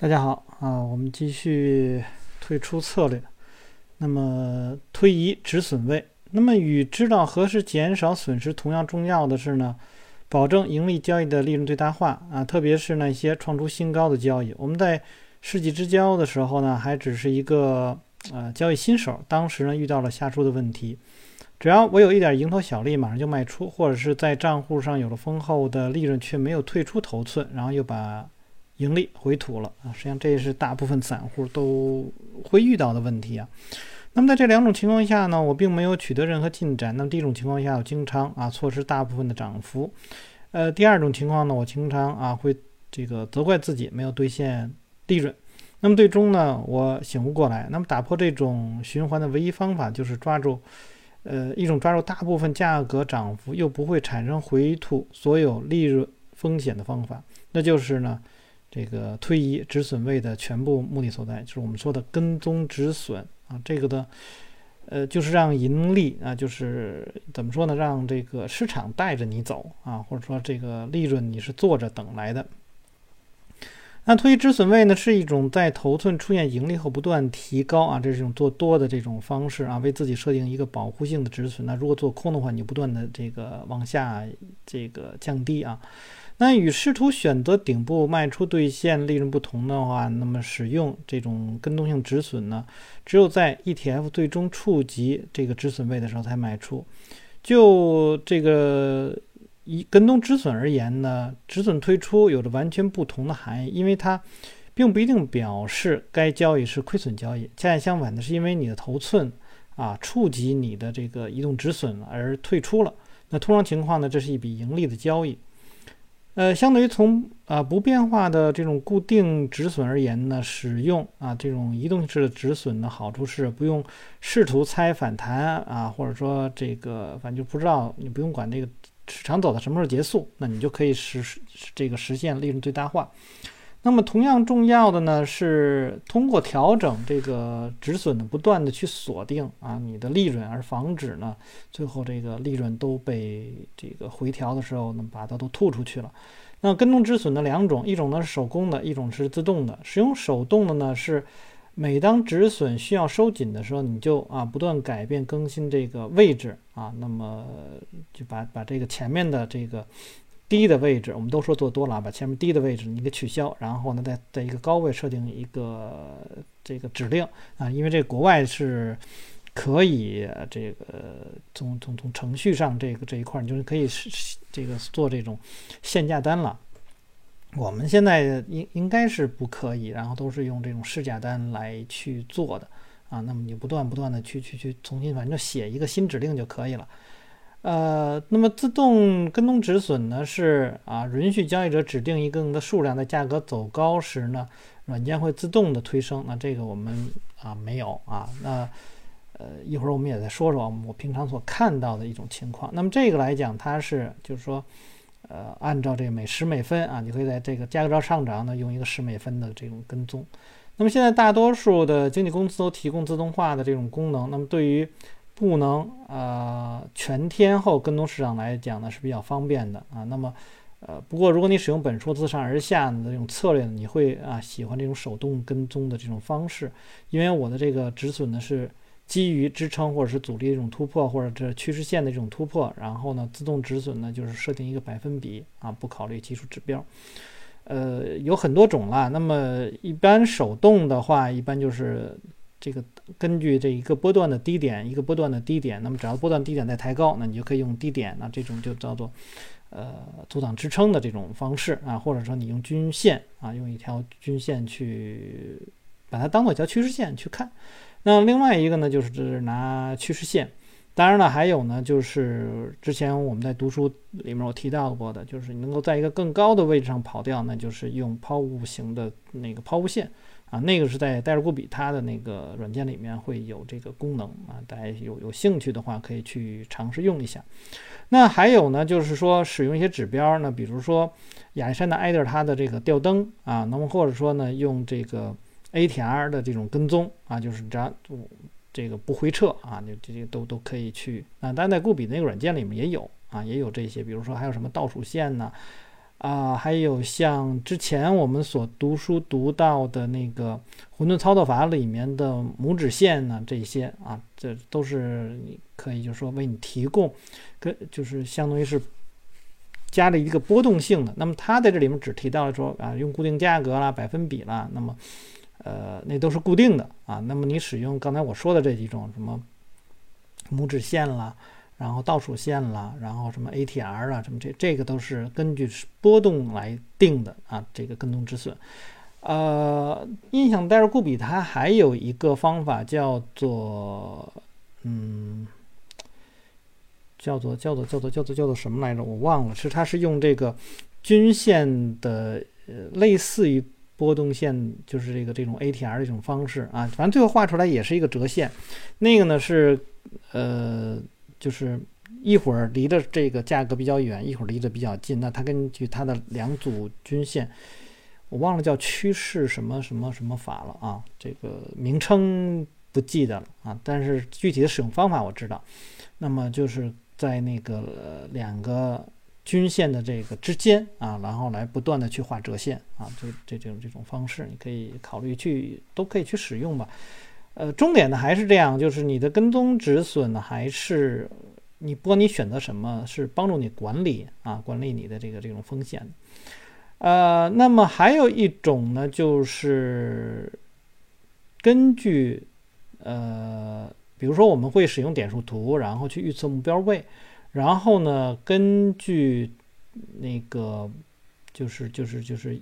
大家好啊，我们继续退出策略。那么推移止损位，那么与知道何时减少损失同样重要的是呢，保证盈利交易的利润最大化啊，特别是那些创出新高的交易。我们在世纪之交的时候呢，还只是一个呃交易新手，当时呢遇到了下注的问题，只要我有一点蝇头小利，马上就卖出，或者是在账户上有了丰厚的利润，却没有退出头寸，然后又把。盈利回吐了啊！实际上这也是大部分散户都会遇到的问题啊。那么在这两种情况下呢，我并没有取得任何进展。那么第一种情况下，我经常啊错失大部分的涨幅。呃，第二种情况呢，我经常啊会这个责怪自己没有兑现利润。那么最终呢，我醒悟过来。那么打破这种循环的唯一方法就是抓住呃一种抓住大部分价格涨幅又不会产生回吐所有利润风险的方法，那就是呢。这个推移止损位的全部目的所在，就是我们说的跟踪止损啊。这个的，呃，就是让盈利啊，就是怎么说呢？让这个市场带着你走啊，或者说这个利润你是坐着等来的。那推移止损位呢，是一种在头寸出现盈利后不断提高啊，这是一种做多的这种方式啊，为自己设定一个保护性的止损。那如果做空的话，你不断的这个往下这个降低啊。那与试图选择顶部卖出兑现利润不同的话，那么使用这种跟踪性止损呢，只有在 ETF 最终触及这个止损位的时候才卖出。就这个以跟踪止损而言呢，止损退出有着完全不同的含义，因为它并不一定表示该交易是亏损交易。恰恰相反的是，因为你的头寸啊触及你的这个移动止损而退出了。那通常情况呢，这是一笔盈利的交易。呃，相对于从啊不变化的这种固定止损而言呢，使用啊这种移动式的止损的好处是不用试图猜反弹啊，或者说这个反正就不知道你不用管这个市场走到什么时候结束，那你就可以实这个实现利润最大化。那么同样重要的呢是通过调整这个止损的不断的去锁定啊你的利润，而防止呢最后这个利润都被这个回调的时候呢把它都吐出去了。那跟踪止损的两种，一种呢是手工的，一种是自动的。使用手动的呢是每当止损需要收紧的时候，你就啊不断改变更新这个位置啊，那么就把把这个前面的这个。低的位置，我们都说做多了，把前面低的位置你给取消，然后呢，在在一个高位设定一个这个指令啊，因为这国外是可以这个从从从程序上这个这一块，你就是可以是这个做这种限价单了。我们现在应应该是不可以，然后都是用这种市价单来去做的啊。那么你不断不断的去去去重新，反正写一个新指令就可以了。呃，那么自动跟踪止损呢，是啊，允许交易者指定一定的数量，在价格走高时呢，软件会自动的推升。那这个我们啊没有啊。那呃，一会儿我们也再说说我平常所看到的一种情况。那么这个来讲，它是就是说，呃，按照这每十美分啊，你可以在这个价格上涨呢，用一个十美分的这种跟踪。那么现在大多数的经纪公司都提供自动化的这种功能。那么对于不能呃全天候跟踪市场来讲呢是比较方便的啊。那么呃不过如果你使用本书自上而下的这种策略呢，你会啊喜欢这种手动跟踪的这种方式，因为我的这个止损呢是基于支撑或者是阻力这种突破或者这趋势线的这种突破，然后呢自动止损呢就是设定一个百分比啊，不考虑技术指标。呃有很多种啦。那么一般手动的话，一般就是。这个根据这一个波段的低点，一个波段的低点，那么只要波段低点在抬高，那你就可以用低点，那这种就叫做呃阻挡支撑的这种方式啊，或者说你用均线啊，用一条均线去把它当做一条趋势线去看。那另外一个呢，就是拿趋势线。当然了，还有呢，就是之前我们在读书里面我提到过的，就是你能够在一个更高的位置上跑掉，那就是用抛物型的那个抛物线。啊，那个是在戴尔固比它的那个软件里面会有这个功能啊，大家有有兴趣的话可以去尝试用一下。那还有呢，就是说使用一些指标呢，比如说亚历山大艾德它的这个吊灯啊，那么或者说呢用这个 ATR 的这种跟踪啊，就是只要这个不回撤啊，就这些都都可以去啊。但在固比那个软件里面也有啊，也有这些，比如说还有什么倒数线呢？啊还有像之前我们所读书读到的那个混沌操作法里面的拇指线呢，这些啊，这都是你可以就是说为你提供，跟就是相当于是加了一个波动性的。那么它在这里面只提到了说啊，用固定价格啦、百分比啦，那么呃，那都是固定的啊。那么你使用刚才我说的这几种什么拇指线啦。然后倒数线了，然后什么 ATR 啊，什么这这个都是根据波动来定的啊。这个跟踪止损，呃，印象戴尔固比它还有一个方法叫做，嗯，叫做叫做叫做叫做叫做什么来着？我忘了，是它是用这个均线的，呃，类似于波动线，就是这个这种 ATR 这种方式啊。反正最后画出来也是一个折线，那个呢是，呃。就是一会儿离的这个价格比较远，一会儿离得比较近。那它根据它的两组均线，我忘了叫趋势什么什么什么法了啊，这个名称不记得了啊。但是具体的使用方法我知道。那么就是在那个两个均线的这个之间啊，然后来不断的去画折线啊，就这这种这种方式，你可以考虑去都可以去使用吧。呃，重点呢还是这样，就是你的跟踪止损，还是你不管你选择什么，是帮助你管理啊，管理你的这个这种风险。呃，那么还有一种呢，就是根据呃，比如说我们会使用点数图，然后去预测目标位，然后呢，根据那个就是就是就是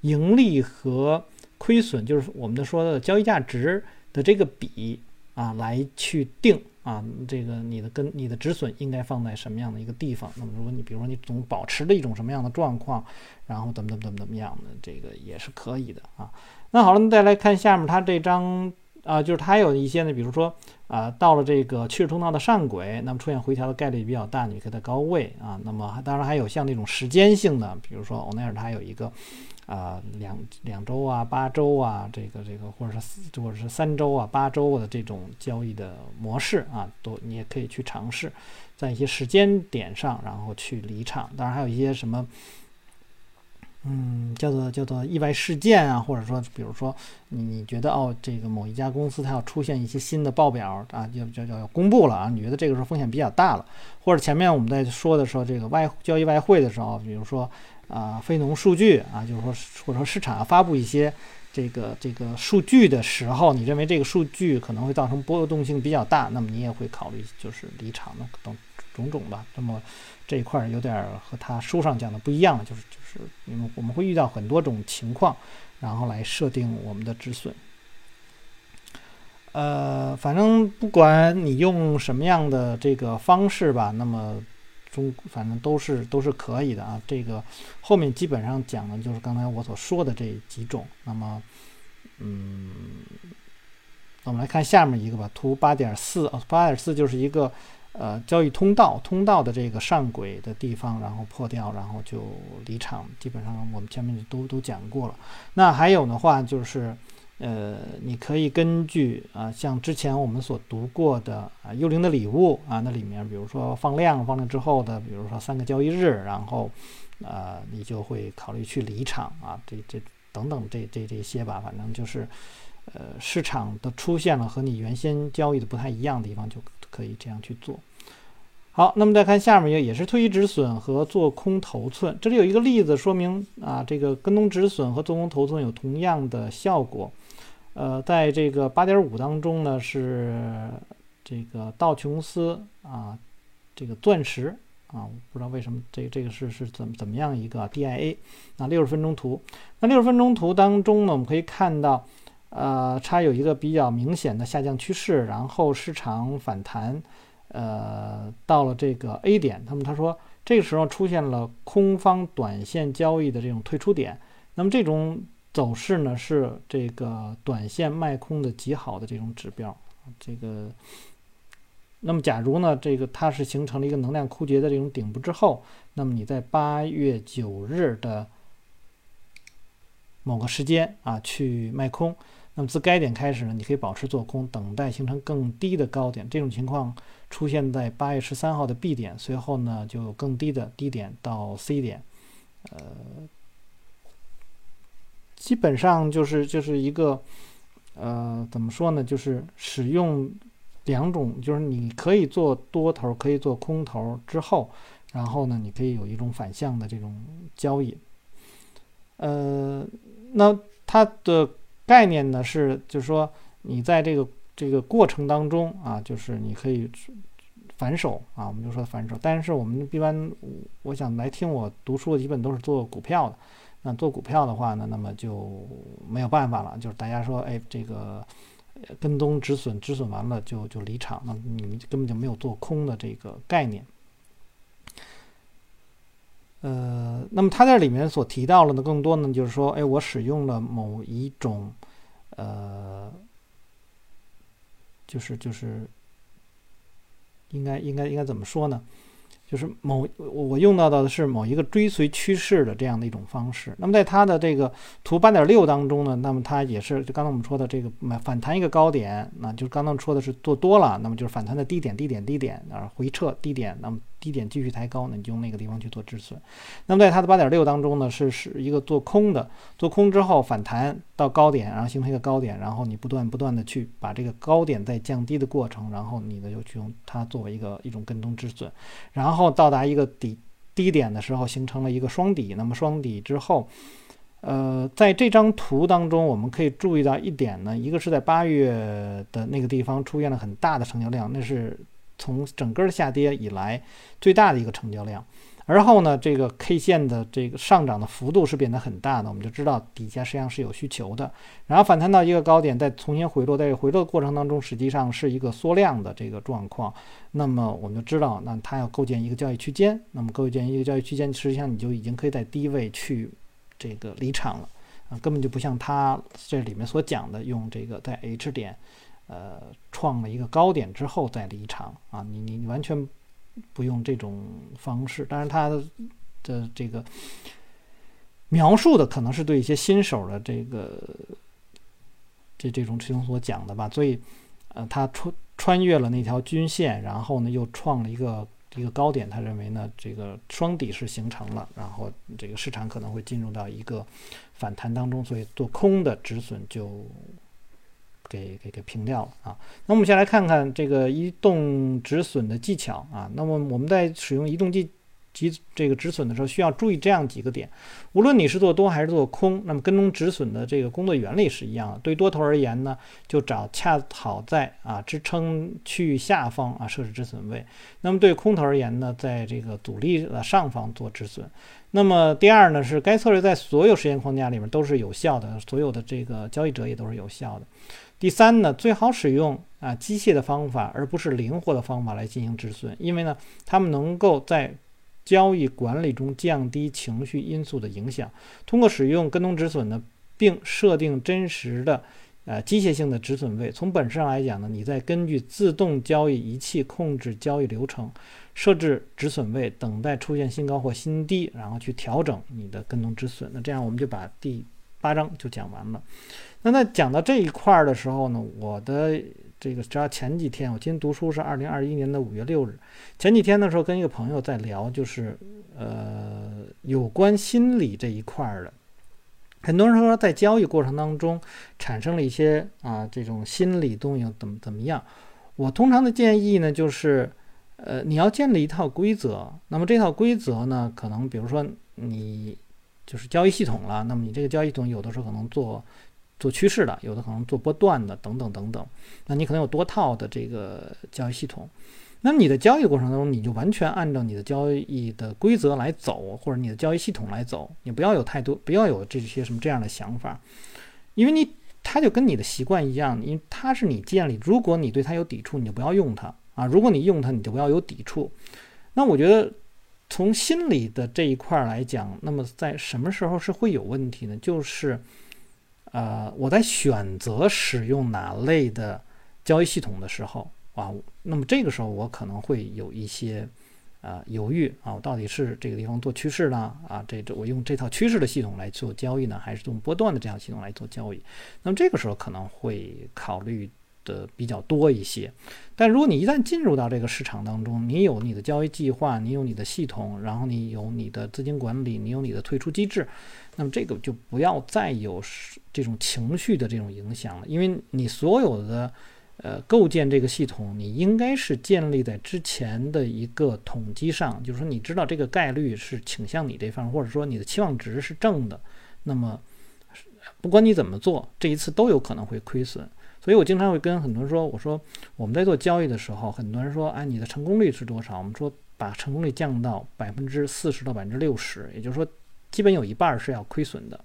盈利和。亏损就是我们的说的交易价值的这个比啊，来去定啊，这个你的跟你的止损应该放在什么样的一个地方？那么如果你比如说你总保持着一种什么样的状况，然后怎么怎么怎么怎么样的，这个也是可以的啊。那好了，再来看下面它这张啊，就是它有一些呢，比如说啊，到了这个趋势通道的上轨，那么出现回调的概率比较大，你可以在高位啊。那么当然还有像那种时间性的，比如说欧奈尔它有一个。啊，两两周啊，八周啊，这个这个，或者是，或者是三周啊，八周的这种交易的模式啊，都你也可以去尝试，在一些时间点上，然后去离场。当然，还有一些什么，嗯，叫做叫做意外事件啊，或者说，比如说你你觉得哦，这个某一家公司它要出现一些新的报表啊，要要要要公布了啊，你觉得这个时候风险比较大了，或者前面我们在说的时候，这个外交易外汇的时候，比如说。啊，非农数据啊，就是说，或者说市场要发布一些这个这个数据的时候，你认为这个数据可能会造成波动性比较大，那么你也会考虑就是离场的等种种吧。那么这一块有点和他书上讲的不一样，就是就是因为我们会遇到很多种情况，然后来设定我们的止损。呃，反正不管你用什么样的这个方式吧，那么。中反正都是都是可以的啊，这个后面基本上讲的就是刚才我所说的这几种。那么，嗯，我们来看下面一个吧，图八点四啊，八点四就是一个呃交易通道，通道的这个上轨的地方，然后破掉，然后就离场。基本上我们前面都都讲过了。那还有的话就是。呃，你可以根据啊，像之前我们所读过的啊，《幽灵的礼物》啊，那里面比如说放量，放量之后的，比如说三个交易日，然后，呃，你就会考虑去离场啊，这这等等这这这些吧，反正就是，呃，市场的出现了和你原先交易的不太一样的地方，就可以这样去做。好，那么再看下面一个，也是推移止损和做空头寸，这里有一个例子说明啊，这个跟踪止损和做空头寸有同样的效果。呃，在这个八点五当中呢，是这个道琼斯啊，这个钻石啊，我不知道为什么这这个是是怎么怎么样一个 DIA 啊，六十分钟图。那六十分钟图当中呢，我们可以看到，呃，它有一个比较明显的下降趋势，然后市场反弹，呃，到了这个 A 点，那么他说这个时候出现了空方短线交易的这种退出点，那么这种。走势呢是这个短线卖空的极好的这种指标，这个，那么假如呢这个它是形成了一个能量枯竭的这种顶部之后，那么你在八月九日的某个时间啊去卖空，那么自该点开始呢，你可以保持做空，等待形成更低的高点。这种情况出现在八月十三号的 B 点，随后呢就更低的低点到 C 点。呃，基本上就是就是一个呃，怎么说呢？就是使用两种，就是你可以做多头，可以做空头之后，然后呢，你可以有一种反向的这种交易。呃，那它的概念呢是，就是说你在这个这个过程当中啊，就是你可以。反手啊，我们就说反手。但是我们一般，我想来听我读书的基本都是做股票的。那做股票的话呢，那么就没有办法了。就是大家说，哎，这个跟踪止损，止损完了就就离场，那你们根本就没有做空的这个概念。呃，那么他在里面所提到了呢更多呢，就是说，哎，我使用了某一种，呃，就是就是。应该应该应该怎么说呢？就是某我用到的是某一个追随趋势的这样的一种方式。那么在它的这个图八点六当中呢，那么它也是就刚才我们说的这个买反弹一个高点，那就是刚刚说的是做多了，那么就是反弹的低点低点低点啊回撤低点，那么。低点继续抬高，那你就用那个地方去做止损。那么在它的八点六当中呢，是是一个做空的，做空之后反弹到高点，然后形成一个高点，然后你不断不断的去把这个高点再降低的过程，然后你呢就去用它作为一个一种跟踪止损，然后到达一个底低点的时候形成了一个双底。那么双底之后，呃，在这张图当中我们可以注意到一点呢，一个是在八月的那个地方出现了很大的成交量，那是。从整个的下跌以来，最大的一个成交量，而后呢，这个 K 线的这个上涨的幅度是变得很大的，我们就知道底下实际上是有需求的。然后反弹到一个高点，再重新回落，在回落的过程当中，实际上是一个缩量的这个状况。那么我们就知道，那它要构建一个交易区间。那么构建一个交易区间，实际上你就已经可以在低位去这个离场了啊，根本就不像它这里面所讲的用这个在 H 点。呃，创了一个高点之后再离场啊，你你你完全不用这种方式。当然，他的这个描述的可能是对一些新手的这个这这种其中所讲的吧。所以，呃，他穿穿越了那条均线，然后呢又创了一个一个高点。他认为呢，这个双底是形成了，然后这个市场可能会进入到一个反弹当中，所以做空的止损就。给给给平掉了啊！那我们先来看看这个移动止损的技巧啊。那么我们在使用移动技及这个止损的时候，需要注意这样几个点。无论你是做多还是做空，那么跟踪止损的这个工作原理是一样的。对多头而言呢，就找恰好在啊支撑区域下方啊设置止损位。那么对空头而言呢，在这个阻力的上方做止损。那么第二呢，是该策略在所有时间框架里面都是有效的，所有的这个交易者也都是有效的。第三呢，最好使用啊机械的方法，而不是灵活的方法来进行止损，因为呢，他们能够在交易管理中降低情绪因素的影响。通过使用跟踪止损呢，并设定真实的呃机械性的止损位，从本质上来讲呢，你在根据自动交易仪器控制交易流程，设置止损位，等待出现新高或新低，然后去调整你的跟踪止损。那这样我们就把第八章就讲完了。那在讲到这一块儿的时候呢，我的这个只要前几天，我今天读书是二零二一年的五月六日，前几天的时候跟一个朋友在聊，就是呃有关心理这一块儿的，很多人说在交易过程当中产生了一些啊这种心理动摇怎么怎么样，我通常的建议呢就是呃你要建立一套规则，那么这套规则呢可能比如说你就是交易系统了，那么你这个交易系统有的时候可能做。做趋势的，有的可能做波段的，等等等等。那你可能有多套的这个交易系统，那你的交易过程当中，你就完全按照你的交易的规则来走，或者你的交易系统来走。你不要有太多，不要有这些什么这样的想法，因为你它就跟你的习惯一样，因为它是你建立。如果你对它有抵触，你就不要用它啊；如果你用它，你就不要有抵触。那我觉得从心理的这一块来讲，那么在什么时候是会有问题呢？就是。呃，我在选择使用哪类的交易系统的时候啊，那么这个时候我可能会有一些啊犹豫啊，我到底是这个地方做趋势呢啊，这这我用这套趋势的系统来做交易呢，还是用波段的这样系统来做交易？那么这个时候可能会考虑的比较多一些。但如果你一旦进入到这个市场当中，你有你的交易计划，你有你的系统，然后你有你的资金管理，你有你的退出机制，那么这个就不要再有这种情绪的这种影响了，因为你所有的呃构建这个系统，你应该是建立在之前的一个统计上，就是说你知道这个概率是倾向你这方，或者说你的期望值是正的，那么不管你怎么做，这一次都有可能会亏损。所以我经常会跟很多人说，我说我们在做交易的时候，很多人说，哎，你的成功率是多少？我们说把成功率降到百分之四十到百分之六十，也就是说，基本有一半是要亏损的。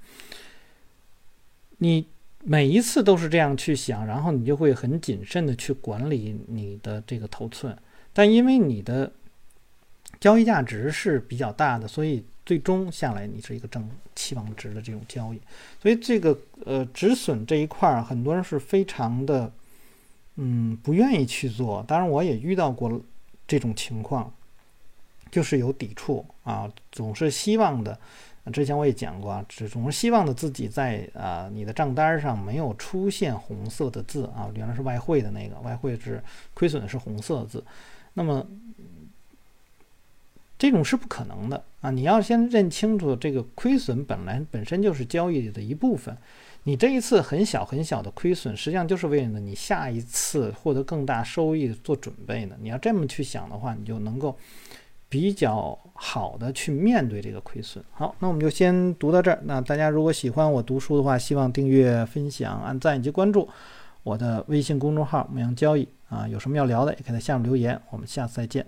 你每一次都是这样去想，然后你就会很谨慎的去管理你的这个头寸。但因为你的交易价值是比较大的，所以。最终下来，你是一个正期望值的这种交易，所以这个呃止损这一块儿，很多人是非常的嗯不愿意去做。当然，我也遇到过这种情况，就是有抵触啊，总是希望的。之前我也讲过啊，只总是希望的自己在啊你的账单上没有出现红色的字啊，原来是外汇的那个外汇是亏损是红色的字，那么。这种是不可能的啊！你要先认清楚，这个亏损本来本身就是交易的一部分。你这一次很小很小的亏损，实际上就是为了你下一次获得更大收益做准备呢。你要这么去想的话，你就能够比较好的去面对这个亏损。好，那我们就先读到这儿。那大家如果喜欢我读书的话，希望订阅、分享、按赞以及关注我的微信公众号“牧羊交易”啊。有什么要聊的，也可以在下面留言。我们下次再见。